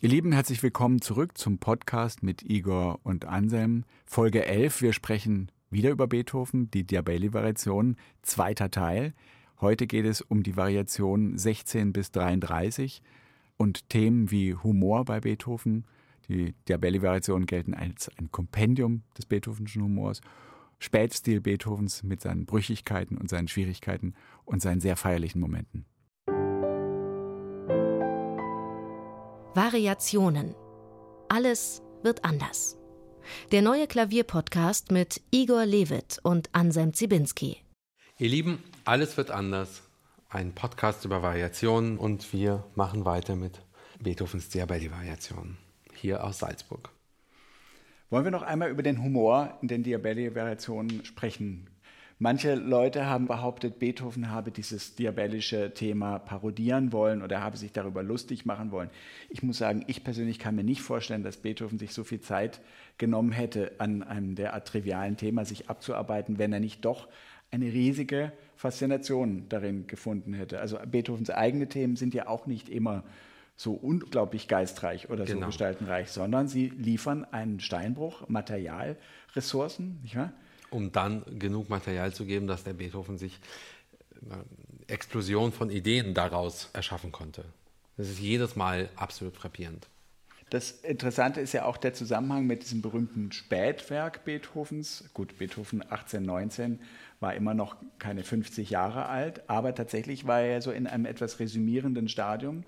Ihr Lieben, herzlich willkommen zurück zum Podcast mit Igor und Anselm. Folge 11. Wir sprechen wieder über Beethoven, die Diabelli-Variation, zweiter Teil. Heute geht es um die Variation 16 bis 33 und Themen wie Humor bei Beethoven. Die Diabelli-Variationen gelten als ein Kompendium des Beethovenschen Humors. Spätstil Beethovens mit seinen Brüchigkeiten und seinen Schwierigkeiten und seinen sehr feierlichen Momenten. Variationen. Alles wird anders. Der neue Klavierpodcast mit Igor Levit und Anselm Zibinski. Ihr Lieben, alles wird anders. Ein Podcast über Variationen und wir machen weiter mit Beethovens Diabelli-Variationen hier aus Salzburg. Wollen wir noch einmal über den Humor in den Diabelli-Variationen sprechen? Manche Leute haben behauptet, Beethoven habe dieses diabelische Thema parodieren wollen oder habe sich darüber lustig machen wollen. Ich muss sagen, ich persönlich kann mir nicht vorstellen, dass Beethoven sich so viel Zeit genommen hätte, an einem derart trivialen Thema sich abzuarbeiten, wenn er nicht doch eine riesige Faszination darin gefunden hätte. Also Beethovens eigene Themen sind ja auch nicht immer so unglaublich geistreich oder genau. so gestaltenreich, sondern sie liefern einen Steinbruch, Materialressourcen, nicht wahr? Um dann genug Material zu geben, dass der Beethoven sich eine Explosion von Ideen daraus erschaffen konnte. Das ist jedes Mal absolut frappierend. Das Interessante ist ja auch der Zusammenhang mit diesem berühmten Spätwerk Beethovens. Gut, Beethoven 1819 war immer noch keine 50 Jahre alt, aber tatsächlich war er so in einem etwas resümierenden Stadium.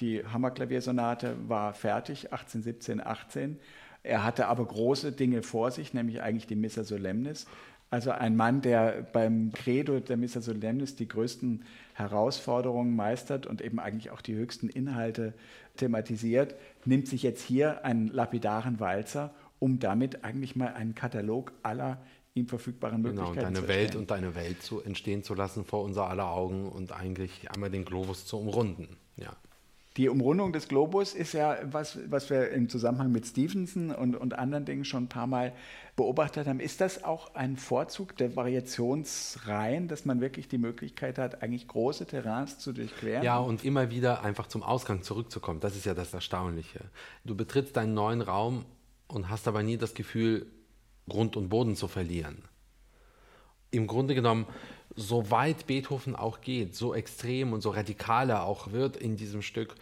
Die Hammerklaviersonate war fertig, 1817, 18. Er hatte aber große Dinge vor sich, nämlich eigentlich die Missa Solemnis. Also ein Mann, der beim Credo der Missa Solemnis die größten Herausforderungen meistert und eben eigentlich auch die höchsten Inhalte thematisiert, nimmt sich jetzt hier einen lapidaren Walzer, um damit eigentlich mal einen Katalog aller ihm verfügbaren Möglichkeiten genau, deine Welt und deine Welt zu entstehen zu lassen vor unser aller Augen und eigentlich einmal den Globus zu umrunden. Ja. Die Umrundung des Globus ist ja was, was wir im Zusammenhang mit Stevenson und, und anderen Dingen schon ein paar Mal beobachtet haben. Ist das auch ein Vorzug der Variationsreihen, dass man wirklich die Möglichkeit hat, eigentlich große Terrains zu durchqueren? Ja, und immer wieder einfach zum Ausgang zurückzukommen. Das ist ja das Erstaunliche. Du betrittst deinen neuen Raum und hast aber nie das Gefühl, Grund und Boden zu verlieren. Im Grunde genommen so weit Beethoven auch geht, so extrem und so radikal er auch wird in diesem Stück,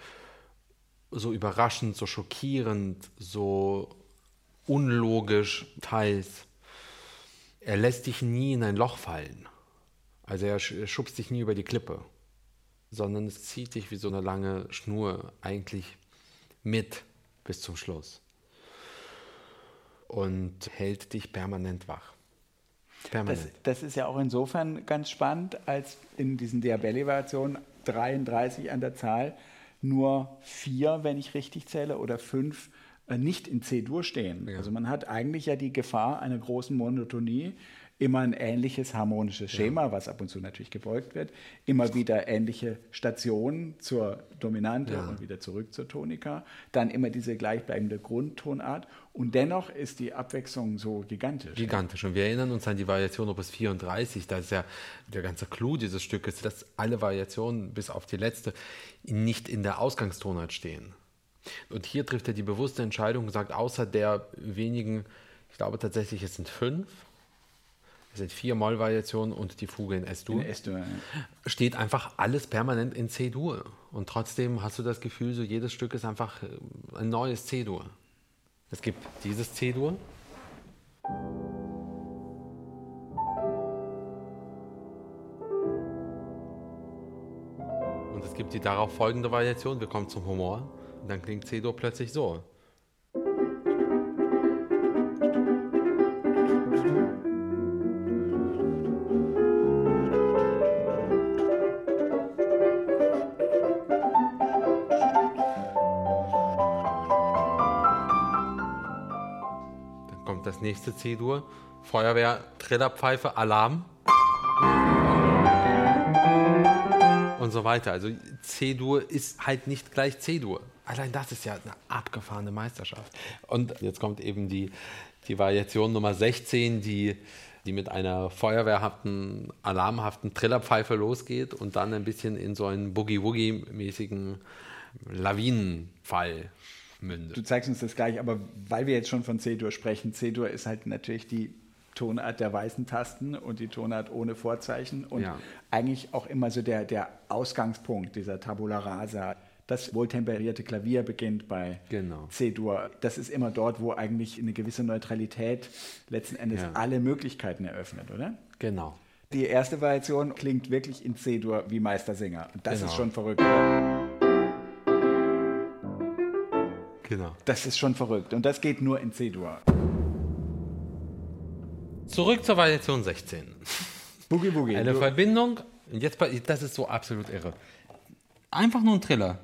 so überraschend, so schockierend, so unlogisch teils, er lässt dich nie in ein Loch fallen. Also er schubst dich nie über die Klippe, sondern es zieht dich wie so eine lange Schnur eigentlich mit bis zum Schluss und hält dich permanent wach. Das, das, ist ja auch insofern ganz spannend, als in diesen Diabelli-Variationen 33 an der Zahl nur vier, wenn ich richtig zähle, oder fünf äh, nicht in C-Dur stehen. Ja. Also man hat eigentlich ja die Gefahr einer großen Monotonie immer ein ähnliches harmonisches Schema, ja. was ab und zu natürlich gebeugt wird, immer wieder ähnliche Stationen zur Dominante ja. und wieder zurück zur Tonika, dann immer diese gleichbleibende Grundtonart und dennoch ist die Abwechslung so gigantisch. Gigantisch und wir erinnern uns an die Variation Opus 34, da ist ja der ganze Clou dieses Stückes, dass alle Variationen bis auf die letzte nicht in der Ausgangstonart stehen. Und hier trifft er die bewusste Entscheidung und sagt, außer der wenigen, ich glaube tatsächlich, es sind fünf, es sind vier Moll-Variationen und die Fuge in S-Dur. In S-Dur, ja. Steht einfach alles permanent in C-Dur. Und trotzdem hast du das Gefühl, so jedes Stück ist einfach äh, ein neues C-Dur. Es gibt dieses C-Dur. Und es gibt die darauf folgende Variation. Wir kommen zum Humor. Und dann klingt C-Dur plötzlich so. Nächste C-Dur. Feuerwehr, Trillerpfeife, Alarm. Und so weiter. Also C-Dur ist halt nicht gleich C-Dur. Allein das ist ja eine abgefahrene Meisterschaft. Und jetzt kommt eben die, die Variation Nummer 16, die, die mit einer feuerwehrhaften, alarmhaften Trillerpfeife losgeht und dann ein bisschen in so einen Boogie-Woogie-mäßigen Lawinenfall mündet. Du zeigst uns das gleich, aber weil wir jetzt schon von C-Dur sprechen, C-Dur ist halt natürlich die Tonart der weißen Tasten und die Tonart ohne Vorzeichen und Ja. eigentlich auch immer so der, der Ausgangspunkt dieser Tabula Rasa. Das wohltemperierte Klavier beginnt bei Genau. C-Dur. Das ist immer dort, wo eigentlich eine gewisse Neutralität letzten Endes Ja. alle Möglichkeiten eröffnet, oder? Genau. Die erste Variation klingt wirklich in C-Dur wie Meistersinger. Und das Genau. ist schon verrückt. Oder? Genau. Das ist schon verrückt. Und das geht nur in C-Dur. Zurück zur Variation 16. Boogie Boogie. Eine Du- Verbindung, und jetzt, das ist so absolut irre. Einfach nur ein Triller.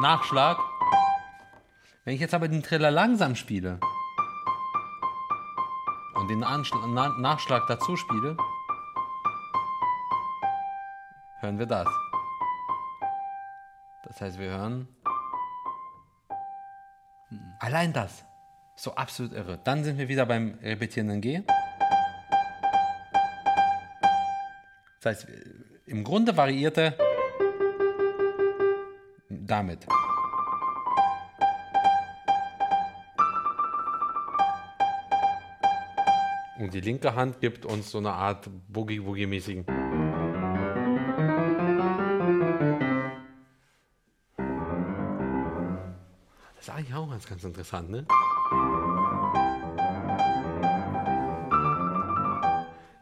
Nachschlag. Wenn ich jetzt aber den Triller langsam spiele und den Anschl Na Nachschlag dazu spiele, hören wir das. Das heißt, wir hören allein das. So absolut irre. Dann sind wir wieder beim repetierenden G. Das heißt, im Grunde variiert er damit. Und die linke Hand gibt uns so eine Art Boogie-Woogie-mäßigen. Ist eigentlich auch ganz, ganz interessant, ne?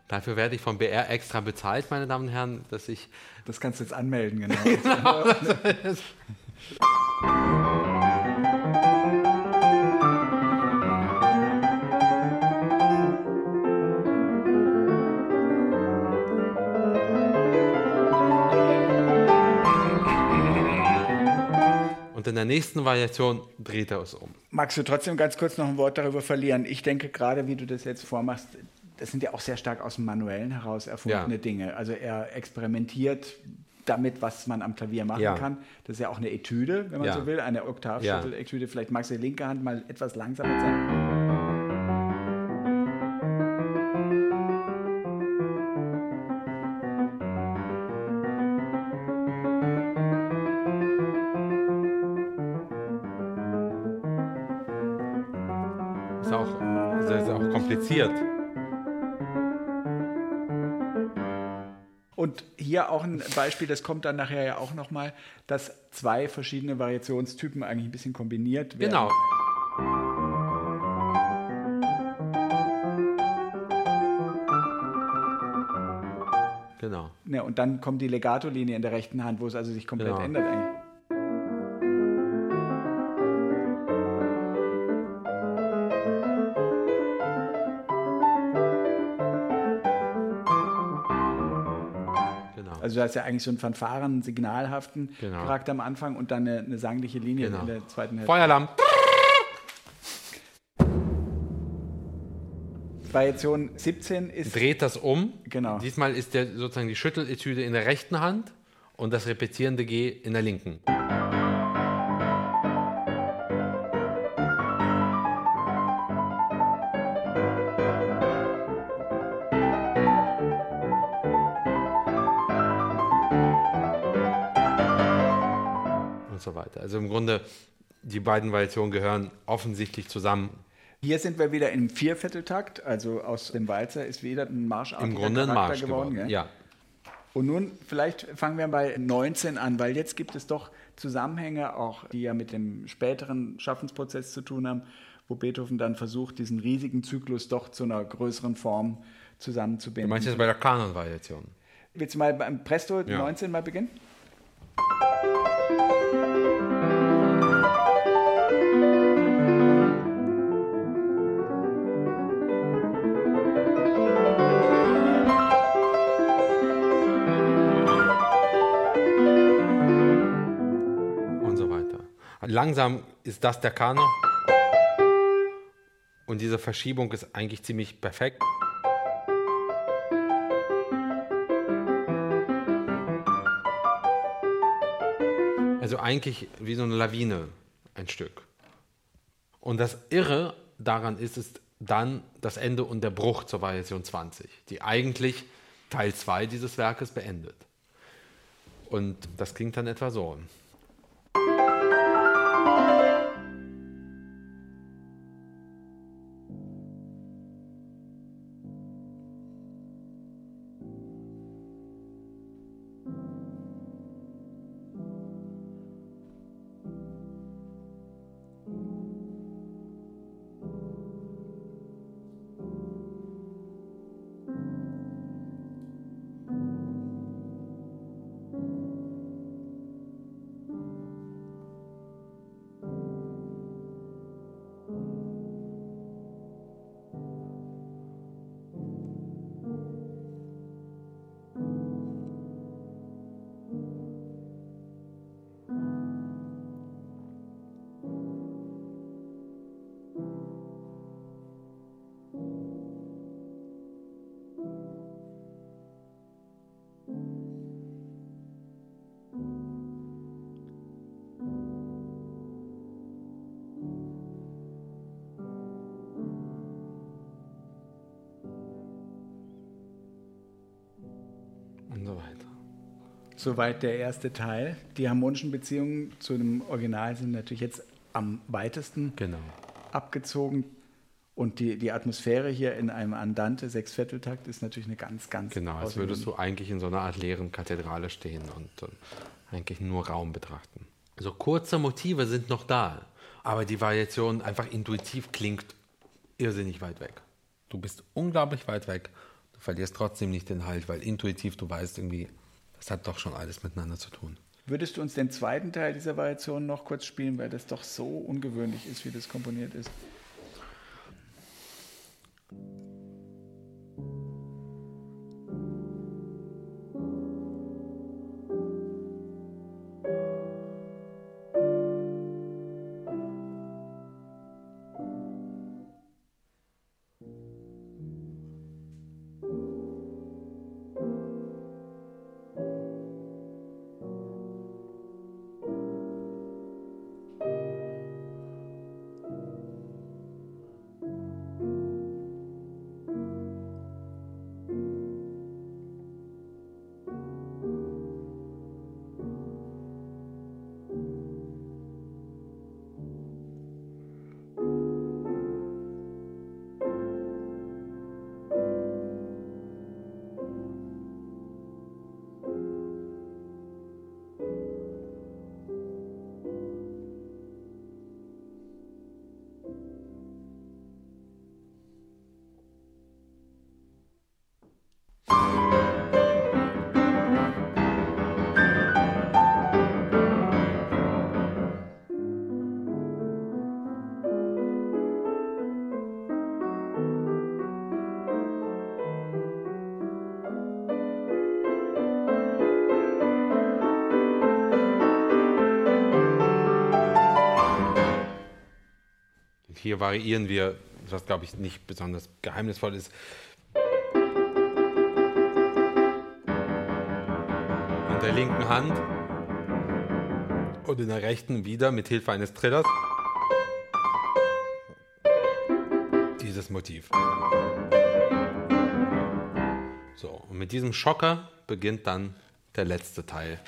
Dafür werde ich vom BR extra bezahlt, meine Damen und Herren, dass ich Das kannst du jetzt anmelden, genau. und der nächsten Variation dreht er es um. Magst du trotzdem ganz kurz noch ein Wort darüber verlieren? Ich denke gerade, wie du das jetzt vormachst, das sind ja auch sehr stark aus dem Manuellen heraus erfundene Ja. Dinge. Also er experimentiert damit, was man am Klavier machen Ja. kann. Das ist ja auch eine Etüde, wenn man Ja. so will, eine Oktavschüttel-Etüde. Vielleicht magst du die linke Hand mal etwas langsamer zeigen. Hier auch ein Beispiel, das kommt dann nachher ja auch nochmal, dass zwei verschiedene Variationstypen eigentlich ein bisschen kombiniert werden. Genau. Genau. Ja, und dann kommt die Legato-Linie in der rechten Hand, wo es also sich komplett Genau. ändert eigentlich. Also du hast ja eigentlich so einen fanfaren, signalhaften Genau. Charakter am Anfang und dann eine, eine sangliche Linie Genau. in der zweiten Hälfte. Feueralarm. Variation 17 ist Dreht das um. Genau. Diesmal ist der sozusagen die Schütteletüde in der rechten Hand und das repetierende G in der linken. Beiden Variationen gehören offensichtlich zusammen. Hier sind wir wieder im Viervierteltakt, also aus dem Walzer ist wieder ein marschartiger Im Grunde ein Marsch geworden. gell? Ja. Und nun vielleicht fangen wir bei 19 an, weil jetzt gibt es doch Zusammenhänge, auch die ja mit dem späteren Schaffensprozess zu tun haben, wo Beethoven dann versucht, diesen riesigen Zyklus doch zu einer größeren Form zusammenzubinden. Du meinst jetzt bei der Kanon-Variation? Willst du mal beim Presto Ja. 19 mal beginnen? Langsam ist das der Kanon. Und diese Verschiebung ist eigentlich ziemlich perfekt. Also eigentlich wie so eine Lawine ein Stück. Und das Irre daran ist, ist dann das Ende und der Bruch zur Variation 20, die eigentlich Teil 2 dieses Werkes beendet. Und das klingt dann etwa so. Soweit der erste Teil. Die harmonischen Beziehungen zu dem Original sind natürlich jetzt am weitesten Genau. abgezogen. Und die, die Atmosphäre hier in einem Andante Sechsvierteltakt ist natürlich eine ganz, ganz Genau, als würdest du eigentlich in so einer Art leeren Kathedrale stehen und äh, eigentlich nur Raum betrachten. Also kurze Motive sind noch da, aber die Variation einfach intuitiv klingt irrsinnig weit weg. Du bist unglaublich weit weg, du verlierst trotzdem nicht den Halt, weil intuitiv du weißt irgendwie, das hat doch schon alles miteinander zu tun. Würdest du uns den zweiten Teil dieser Variation noch kurz spielen, weil das doch so ungewöhnlich ist, wie das komponiert ist? Hier variieren wir, was glaube ich nicht besonders geheimnisvoll ist. In der linken Hand und in der rechten wieder mit Hilfe eines Trillers dieses Motiv. So, und mit diesem Schocker beginnt dann der letzte Teil,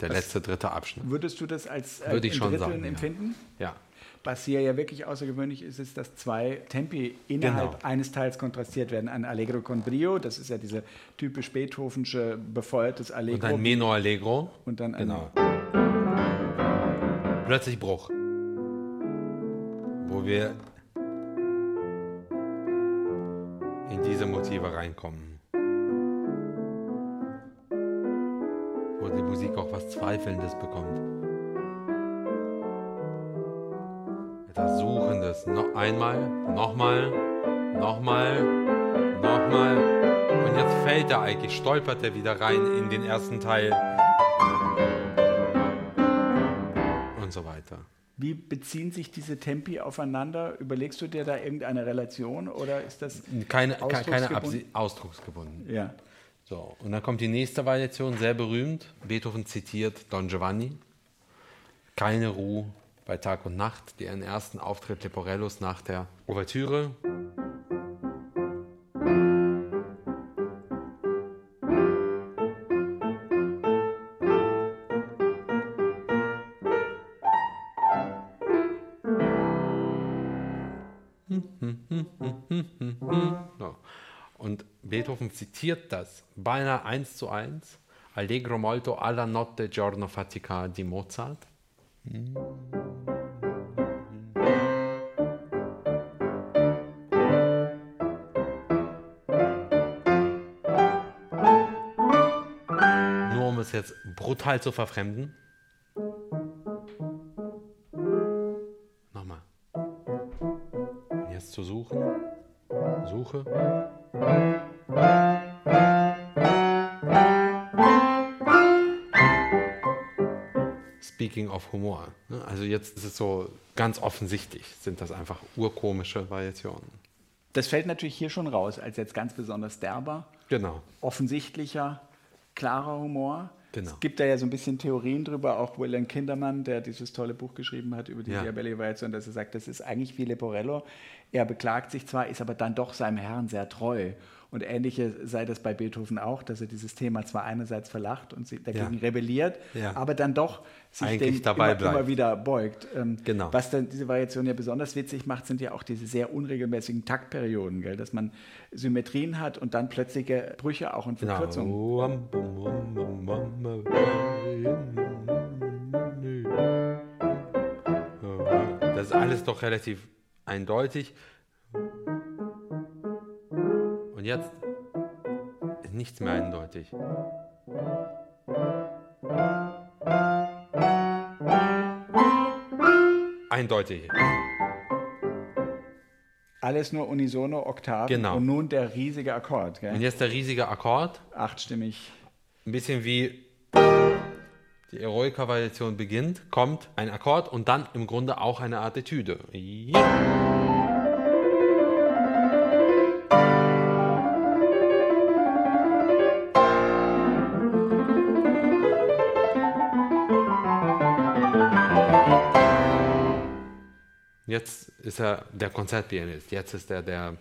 der letzte dritte Abschnitt. Würdest du das als äh, Würde ich schon sagen, ja. empfinden? Ja, Was hier ja wirklich außergewöhnlich ist, ist, dass zwei Tempi innerhalb Genau. eines Teils kontrastiert werden. Ein Allegro con brio, das ist ja diese typisch beethovensche befeuertes und Allegro. ein Meno Allegro. Und dann ein- genau. Plötzlich Bruch. Wo wir in diese Motive reinkommen. Wo die Musik auch was Zweifelndes bekommt. Etwas Suchendes. Noch einmal, nochmal, nochmal, nochmal. Und jetzt fällt er eigentlich, stolpert er wieder rein in den ersten Teil. Und so weiter. Wie beziehen sich diese Tempi aufeinander? Überlegst du dir da irgendeine Relation oder ist das Keine, ke- keine Ausdrucksgebunden? Absi ausdrucksgebunden. Ja. So, und dann kommt die nächste Variation, sehr berühmt. Beethoven zitiert Don Giovanni. Keine Ruhe bei Tag und Nacht, deren ersten Auftritt Leporellos nach der Ouvertüre. Und Beethoven zitiert das beinahe eins zu eins. Allegro molto alla notte giorno fatica di Mozart. Jetzt brutal zu verfremden. Nochmal. Jetzt zu suchen. Suche. Speaking of Humor. ne? Also jetzt ist es so ganz offensichtlich, sind das einfach urkomische Variationen. Das fällt natürlich hier schon raus, als jetzt ganz besonders derber, Genau. offensichtlicher, klarer Humor. Genau. Es gibt da ja so ein bisschen Theorien drüber, auch William Kindermann, der dieses tolle Buch geschrieben hat über die Ja. Diabelli-Variation, dass er sagt, das ist eigentlich wie Leporello. Er beklagt sich zwar, ist aber dann doch seinem Herrn sehr treu. Und ähnliche sei das bei Beethoven auch, dass er dieses Thema zwar einerseits verlacht und sie dagegen Ja. rebelliert, Ja. aber dann doch sich Eigentlich dem immer, immer wieder beugt. Ähm, Genau. Was dann diese Variation ja besonders witzig macht, sind ja auch diese sehr unregelmäßigen Taktperioden, gell? dass man Symmetrien hat und dann plötzliche Brüche auch und Genau. Verkürzungen. Das ist alles doch relativ eindeutig. Und jetzt ist nichts mehr eindeutig. Eindeutig. Alles nur unisono Oktaven Genau. und nun der riesige Akkord. Und Gell? jetzt der riesige Akkord. Achtstimmig. Ein bisschen wie die Eroica-Variation beginnt, kommt ein Akkord und dann im Grunde auch eine Art Etüde. Ja. Jetzt ist er der Konzertpianist, jetzt ist er der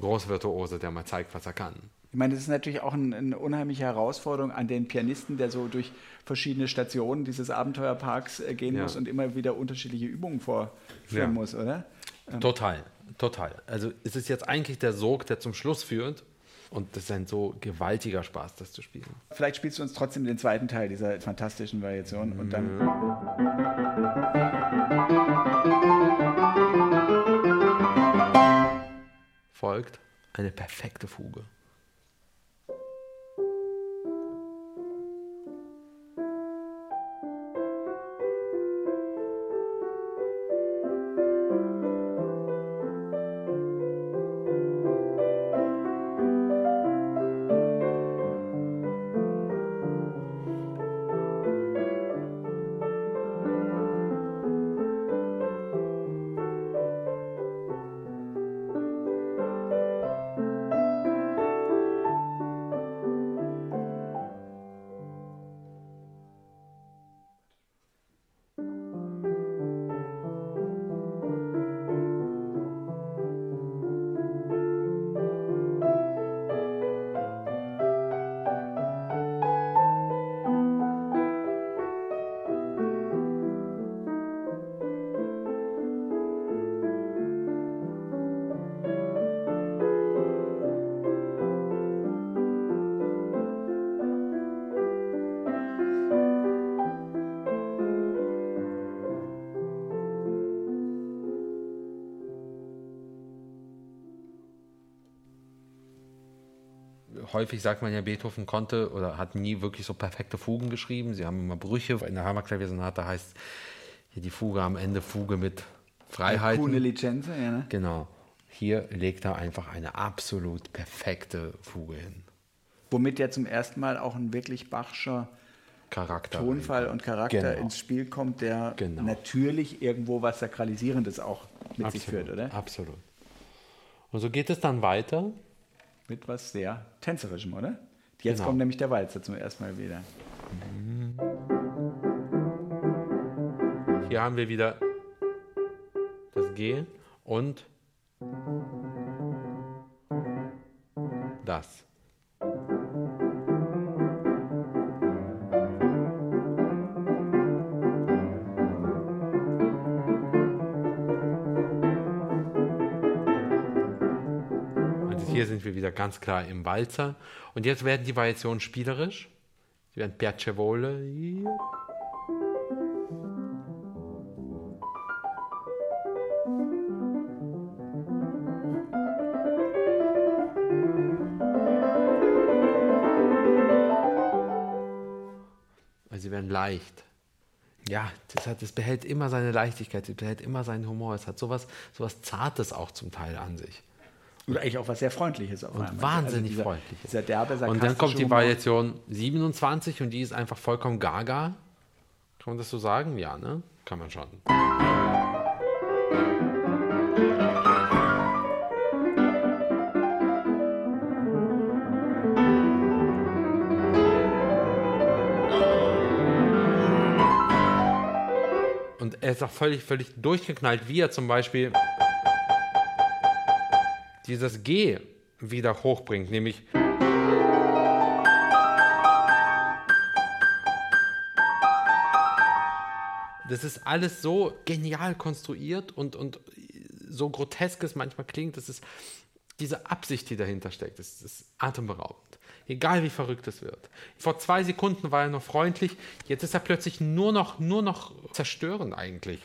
Großvirtuose, der mal zeigt, was er kann. Ich meine, das ist natürlich auch ein, eine unheimliche Herausforderung an den Pianisten, der so durch verschiedene Stationen dieses Abenteuerparks äh, gehen Ja. muss und immer wieder unterschiedliche Übungen vorführen Ja. muss, oder? Total, total. Also es ist jetzt eigentlich der Sog, der zum Schluss führt. Und das ist ein so gewaltiger Spaß, das zu spielen. Vielleicht spielst du uns trotzdem den zweiten Teil dieser fantastischen Variation und dann. Folgt eine perfekte Fuge. Häufig sagt man ja, Beethoven konnte oder hat nie wirklich so perfekte Fugen geschrieben. Sie haben immer Brüche. In der Hammerklaviersonate heißt hier die Fuge am Ende Fuge mit Freiheiten. Coole Licenze, ja, ne? Genau. Hier legt er einfach eine absolut perfekte Fuge hin. Womit ja zum ersten Mal auch ein wirklich Bachscher Charakter. Tonfall und Charakter Genau. ins Spiel kommt, der Genau. natürlich irgendwo was Sakralisierendes auch mit sich führt, oder? Absolut. Und so geht es dann weiter. Mit was sehr Tänzerischem, oder? Jetzt Genau. kommt nämlich der Walzer zum ersten Mal wieder. Hier haben wir wieder das G und das. Hier sind wir wieder ganz klar im Walzer. Und jetzt werden die Variationen spielerisch. Sie werden piacevole. Sie werden leicht. Ja, das, hat, das behält immer seine Leichtigkeit, das behält immer seinen Humor. Es hat sowas, sowas Zartes auch zum Teil an sich. Und eigentlich auch was sehr Freundliches. Auf und wahnsinnig also freundlich. Und dann kommt die Variation 27 und die ist einfach vollkommen gaga. Kann man das so sagen? Ja, ne? Kann man schon. Und er ist auch völlig, völlig durchgeknallt, wie er zum Beispiel dieses G wieder hochbringt, nämlich das ist alles so genial konstruiert und, und so grotesk es manchmal klingt, das ist diese Absicht, die dahinter steckt, das ist atemberaubend. Egal wie verrückt es wird. Vor zwei Sekunden war er noch freundlich, jetzt ist er plötzlich nur noch, nur noch zerstörend eigentlich.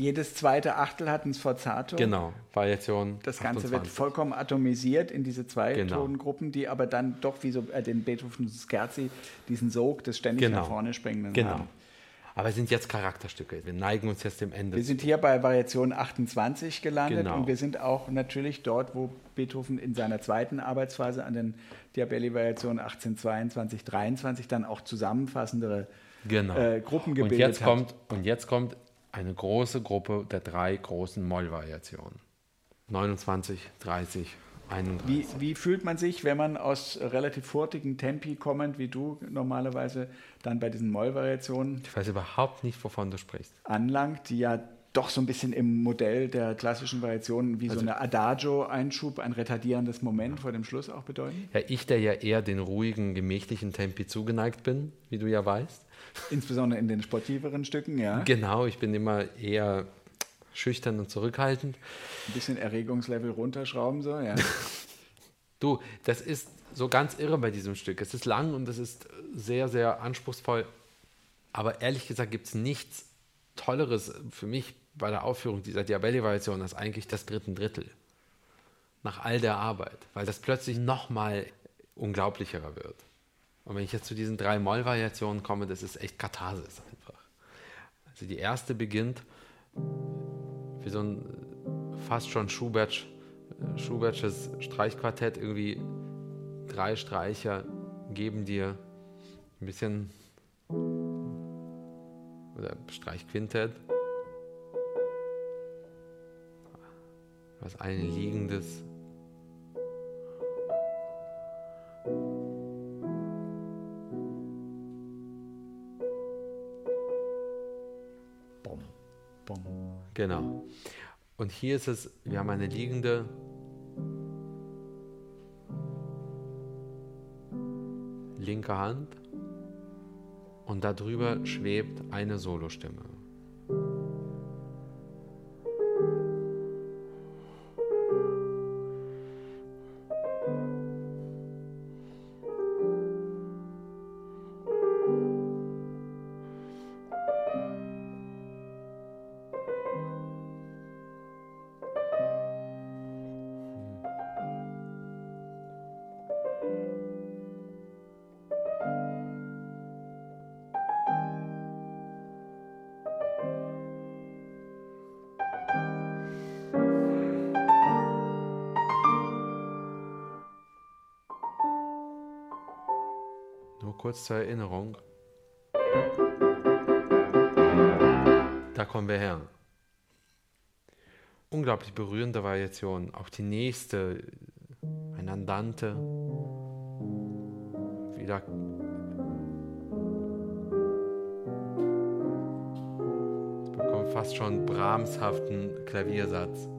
Jedes zweite Achtel hat ein Sforzato. Genau, Variation. Das Ganze 28. wird vollkommen atomisiert in diese zwei genau. Tonengruppen, die aber dann doch wie so äh, den Beethoven Scherzi diesen Sog des ständig genau. nach vorne springenden genau. haben. Aber es sind jetzt Charakterstücke. Wir neigen uns jetzt dem Ende. Wir sind hier bei Variation 28 gelandet genau. und wir sind auch natürlich dort, wo Beethoven in seiner zweiten Arbeitsphase an den Diabelli-Variationen 1822, 23 dann auch zusammenfassendere genau. äh, Gruppen gebildet und jetzt hat. Kommt, und jetzt kommt eine große Gruppe der drei großen Mollvariationen. 29, 30, 31. Wie, wie, fühlt man sich, wenn man aus relativ hurtigen Tempi kommend, wie du normalerweise, dann bei diesen Mollvariationen? Ich weiß überhaupt nicht, wovon du sprichst. Anlangt, die ja doch so ein bisschen im Modell der klassischen Variationen wie also, so eine Adagio-Einschub, ein retardierendes Moment vor dem Schluss auch bedeuten? Ja, ich, der ja eher den ruhigen, gemächlichen Tempi zugeneigt bin, wie du ja weißt. Insbesondere in den sportiveren Stücken, ja. Genau, ich bin immer eher schüchtern und zurückhaltend. Ein bisschen Erregungslevel runterschrauben, so, ja. du, das ist so ganz irre bei diesem Stück. Es ist lang und es ist sehr, sehr anspruchsvoll. Aber ehrlich gesagt gibt es nichts Tolleres für mich bei der Aufführung dieser Diabelli-Variation als eigentlich das dritten Drittel. Nach all der Arbeit, weil das plötzlich nochmal unglaublicherer wird. Und wenn ich jetzt zu diesen drei Moll-Variationen komme, das ist echt Katharsis einfach. Also die erste beginnt wie so ein fast schon Schubert, Schubertsches Streichquartett, irgendwie drei Streicher geben dir ein bisschen oder Streichquintett. Was ein liegendes Genau. Und hier ist es, wir haben eine liegende linke Hand und darüber schwebt eine Solostimme. Kurz zur Erinnerung. Da kommen wir her. Unglaublich berührende Variation. Auch die nächste, ein Andante. Wieder. Es bekommt fast schon Brahmshaften Klaviersatz.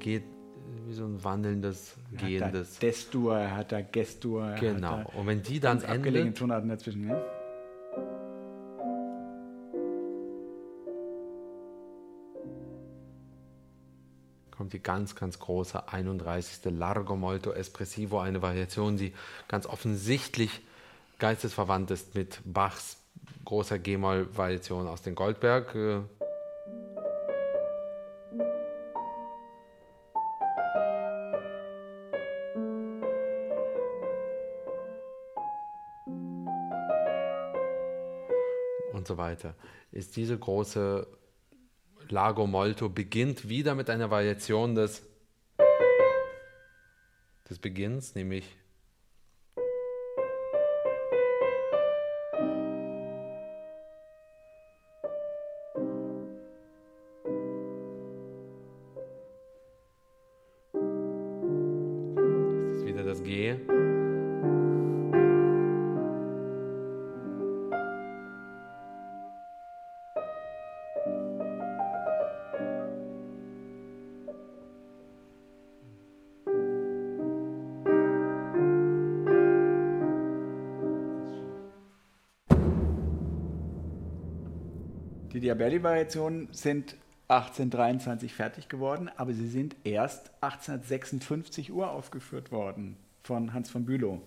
Geht wie so ein wandelndes, gehendes. Hat da Destur, er hat da Gestur. Genau. Und wenn die dann endet, Tonarten dazwischen, ja? kommt die ganz, ganz große 31. Largo Molto Espressivo, eine Variation, die ganz offensichtlich geistesverwandt ist mit Bachs großer G-Moll-Variation aus den Goldberg. Weiter, ist diese große Lago Molto beginnt wieder mit einer Variation des, des Beginns, nämlich Die Diabelli-Variationen sind 1823 fertig geworden, aber sie sind erst 1856 uraufgeführt worden von Hans von Bülow.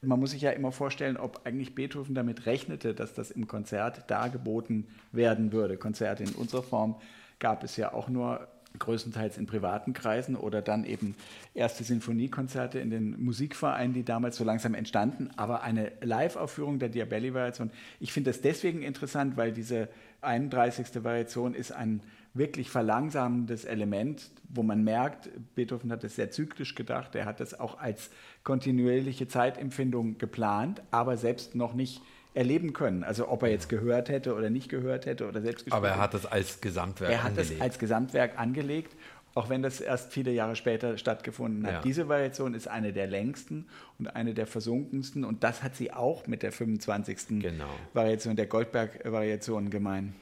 Man muss sich ja immer vorstellen, ob eigentlich Beethoven damit rechnete, dass das im Konzert dargeboten werden würde. Konzerte in unserer Form gab es ja auch nur größtenteils in privaten Kreisen oder dann eben erste Sinfoniekonzerte in den Musikvereinen, die damals so langsam entstanden. Aber eine Live-Aufführung der Diabelli-Variation, ich finde das deswegen interessant, weil diese 31. Variation ist ein wirklich verlangsamendes Element, wo man merkt, Beethoven hat es sehr zyklisch gedacht, er hat es auch als kontinuierliche Zeitempfindung geplant, aber selbst noch nicht erleben können. Also ob er jetzt gehört hätte oder nicht gehört hätte oder selbst gespielt Aber er hat es als Gesamtwerk er angelegt. Er hat es als Gesamtwerk angelegt, auch wenn das erst viele Jahre später stattgefunden hat. Ja. Diese Variation ist eine der längsten und eine der versunkensten und das hat sie auch mit der 25. Genau. Variation, der Goldberg-Variation gemein.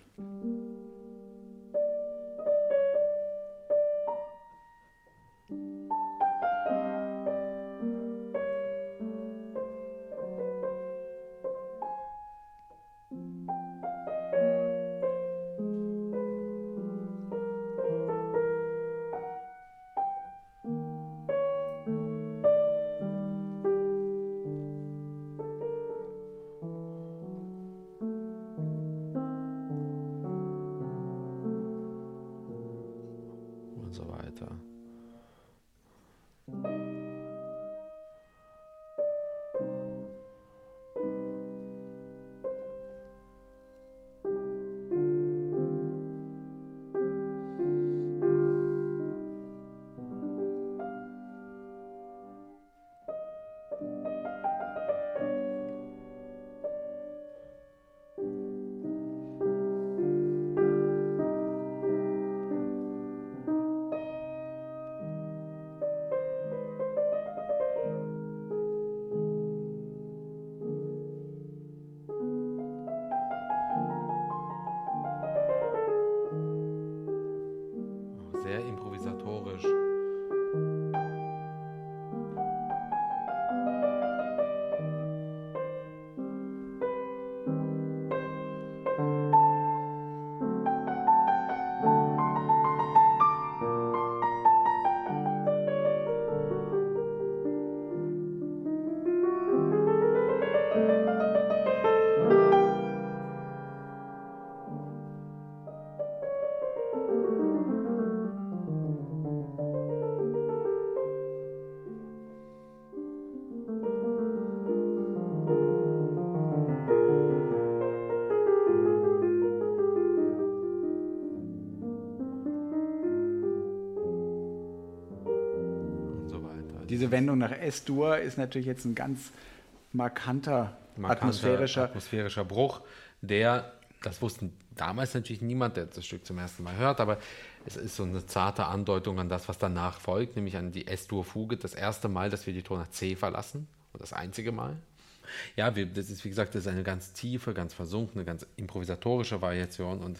Diese Wendung nach S-Dur ist natürlich jetzt ein ganz markanter, markanter atmosphärischer, atmosphärischer Bruch, der, das wussten damals natürlich niemand, der das Stück zum ersten Mal hört, aber es ist so eine zarte Andeutung an das, was danach folgt, nämlich an die S-Dur-Fuge, das erste Mal, dass wir die Tonart C verlassen und das einzige Mal. Ja, wir, das ist wie gesagt, das ist eine ganz tiefe, ganz versunkene, ganz improvisatorische Variation und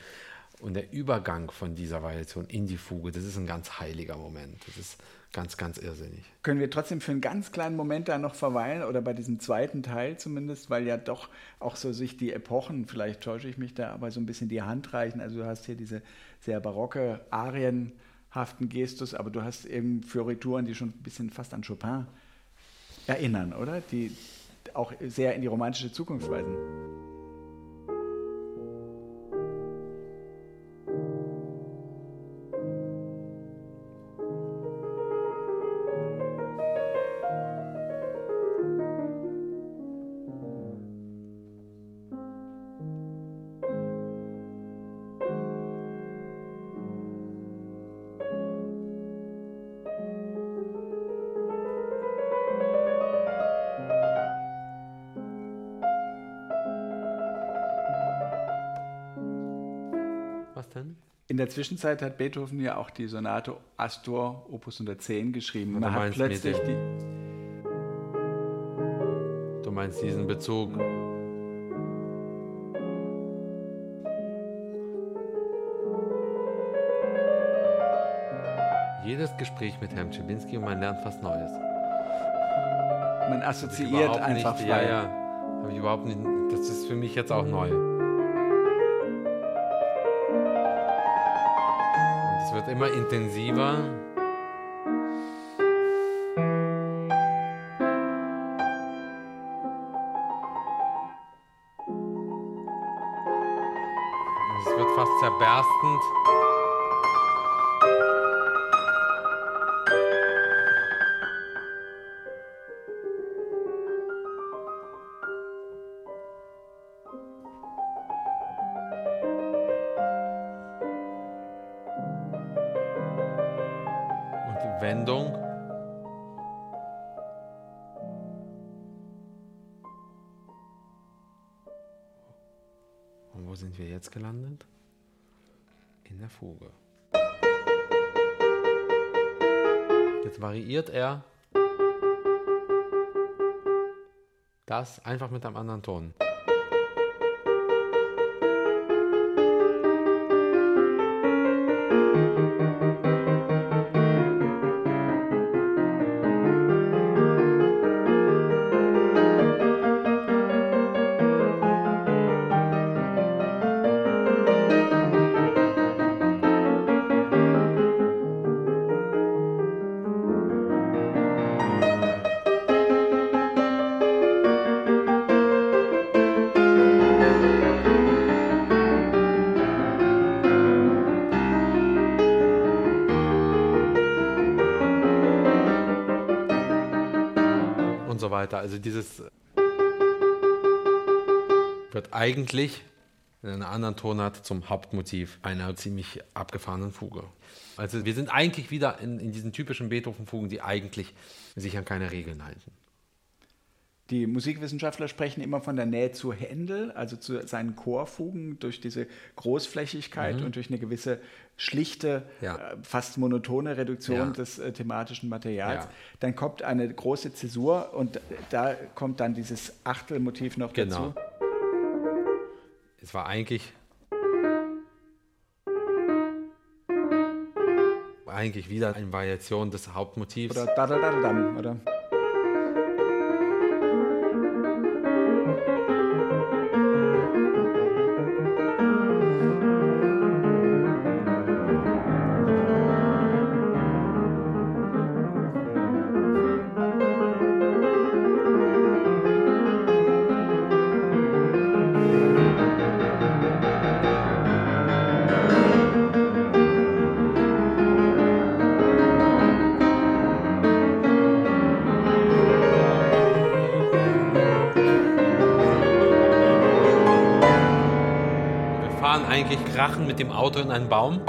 Und der Übergang von dieser Variation in die Fuge, das ist ein ganz heiliger Moment. Das ist ganz, ganz irrsinnig. Können wir trotzdem für einen ganz kleinen Moment da noch verweilen oder bei diesem zweiten Teil zumindest, weil ja doch auch so sich die Epochen, vielleicht täusche ich mich da, aber so ein bisschen die Hand reichen. Also du hast hier diese sehr barocke, arienhaften Gestus, aber du hast eben Fiorituren, die schon ein bisschen fast an Chopin erinnern, oder? Die auch sehr in die romantische Zukunft weisen. Zwischenzeit hat Beethoven ja auch die Sonate Astor Opus 110 geschrieben. Man hat plötzlich die. Du meinst diesen Bezug? Jedes Gespräch mit Herrn Czibinski und man lernt fast Neues. Man assoziiert einfach nicht, frei. Ja, ja. Habe ich überhaupt nicht. Das ist für mich jetzt auch neu. Immer intensiver. Es wird fast zerberstend. Jetzt gelandet? In der Fuge. Jetzt variiert er das einfach mit einem anderen Ton. Weiter. Also dieses wird eigentlich in einer anderen Tonart zum Hauptmotiv einer ziemlich abgefahrenen Fuge. Also wir sind eigentlich wieder in, in diesen typischen Beethoven-Fugen, die eigentlich sich an keine Regeln halten. Die Musikwissenschaftler sprechen immer von der Nähe zu Händel, also zu seinen Chorfugen, durch diese Großflächigkeit mhm. und durch eine gewisse schlichte, ja. äh, fast monotone Reduktion ja. des äh, thematischen Materials. Ja. Dann kommt eine große Zäsur und da kommt dann dieses Achtelmotiv noch genau. dazu. Es war eigentlich eigentlich wieder eine Variation des Hauptmotivs. Oder da da da da oder dem Auto in einen Baum?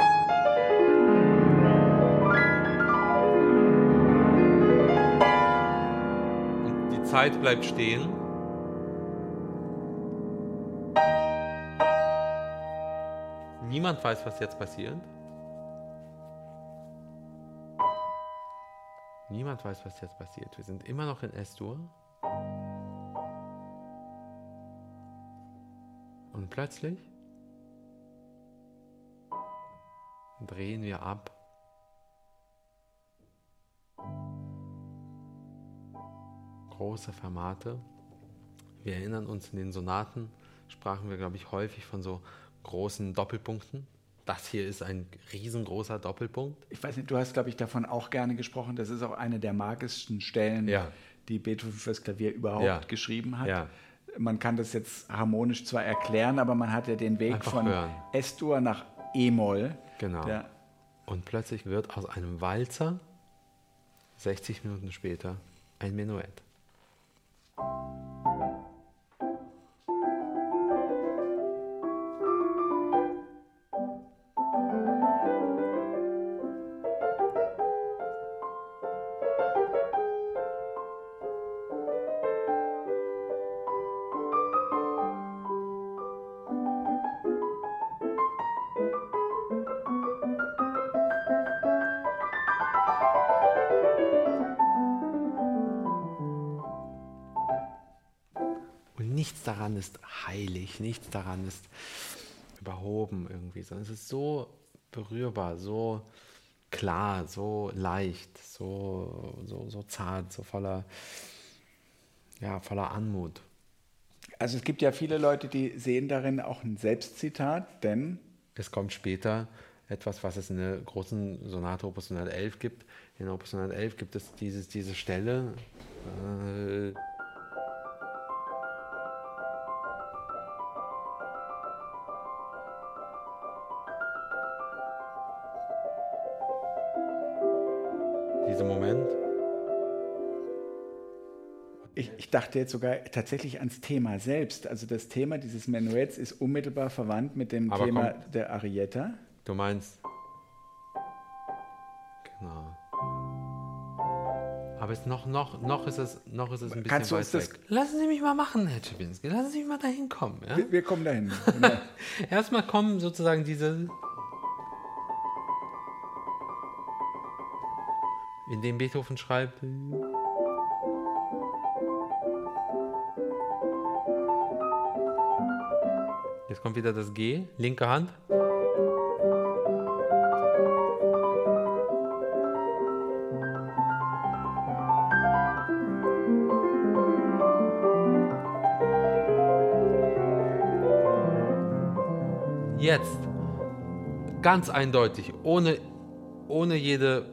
Und die Zeit bleibt stehen. Niemand weiß, was jetzt passiert. Niemand weiß, was jetzt passiert. Wir sind immer noch in S-Dur. Und plötzlich drehen wir ab. Große Fermate. Wir erinnern uns in den Sonaten, sprachen wir, glaube ich, häufig von so großen Doppelpunkten. Das hier ist ein riesengroßer Doppelpunkt. Ich weiß nicht, du hast, glaube ich, davon auch gerne gesprochen. Das ist auch eine der magischsten Stellen, Ja. die Beethoven fürs Klavier überhaupt Ja. geschrieben hat. Ja. Man kann das jetzt harmonisch zwar erklären, aber man hat ja den Weg Einfach von. S-Dur nach E-Moll. Genau. Der, Und plötzlich wird aus einem Walzer 60 Minuten später ein Menuett. Heilig, nichts daran ist überhoben irgendwie, sondern es ist so berührbar, so klar, so leicht, so, so, so zart, so voller, ja, voller Anmut. also es gibt ja viele Leute, die sehen darin auch ein Selbstzitat, denn Es kommt später etwas, was es in der großen Sonate Opus 111 gibt. In Opus 111 gibt es dieses, diese Stelle. Äh, dachte jetzt sogar tatsächlich ans Thema selbst. Also das Thema dieses Menuetts ist unmittelbar verwandt mit dem Aber Thema komm. der Arietta. Du meinst. Genau. Aber es noch, noch, noch, ist es, noch ist es ein bisschen Kannst du uns das- weg. Lassen Sie mich mal machen, Herr Czibinski. Lassen Sie mich mal dahin kommen. Ja? Wir, wir kommen dahin. Erstmal kommen sozusagen diese. In dem Beethoven schreibt. Jetzt kommt wieder das G, linke Hand. Jetzt ganz eindeutig, ohne, ohne jede.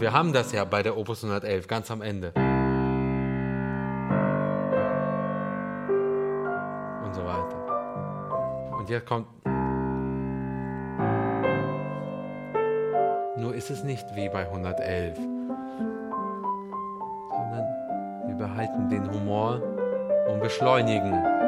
Wir haben das ja bei der Opus 111 ganz am Ende. Und so weiter. Und jetzt kommt. Nur ist es nicht wie bei 111, sondern wir behalten den Humor und beschleunigen.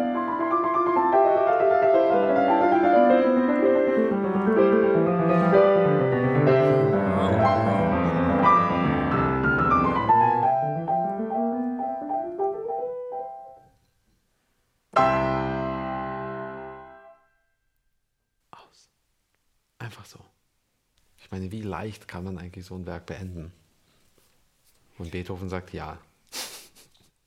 Kann man eigentlich so ein Werk beenden? Und Beethoven sagt ja.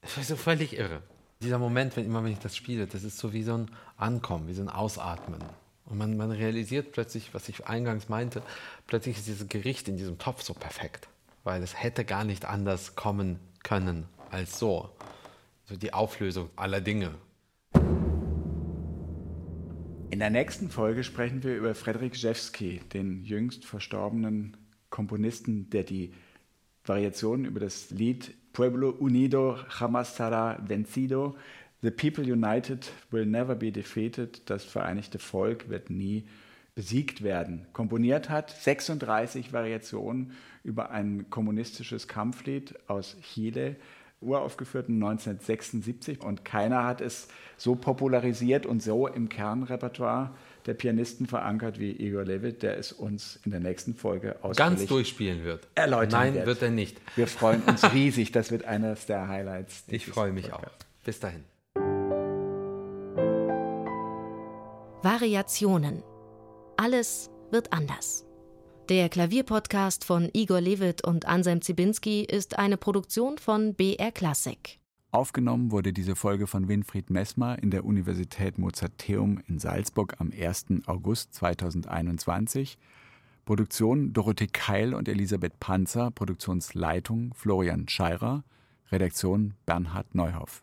Das ist so völlig irre. Dieser Moment, wenn immer wenn ich das spiele, das ist so wie so ein Ankommen, wie so ein Ausatmen. Und man, man realisiert plötzlich, was ich eingangs meinte, plötzlich ist dieses Gericht in diesem Topf so perfekt. Weil es hätte gar nicht anders kommen können als so. So die Auflösung aller Dinge. In der nächsten Folge sprechen wir über Frederik Rzewski, den jüngst verstorbenen Komponisten, der die Variationen über das Lied Pueblo Unido jamás será vencido, The People United will never be defeated, das vereinigte Volk wird nie besiegt werden, komponiert hat. 36 Variationen über ein kommunistisches Kampflied aus Chile, uraufgeführt 1976 und keiner hat es so popularisiert und so im Kernrepertoire der Pianisten verankert wie Igor Levit, der es uns in der nächsten Folge Ganz ausführlich durchspielen wird. erläutern Nein, wird. wird er nicht. Wir freuen uns riesig, das wird eines der Highlights. Ich freue mich auch. Podcasts. Bis dahin. Variationen. Alles wird anders. Der Klavierpodcast von Igor Levit und Anselm Zibinski ist eine Produktion von BR Classic. Aufgenommen wurde diese Folge von Winfried Messmer in der Universität Mozarteum in Salzburg am 1. August 2021. Produktion Dorothee Keil und Elisabeth Panzer, Produktionsleitung Florian Scheirer, Redaktion Bernhard Neuhoff.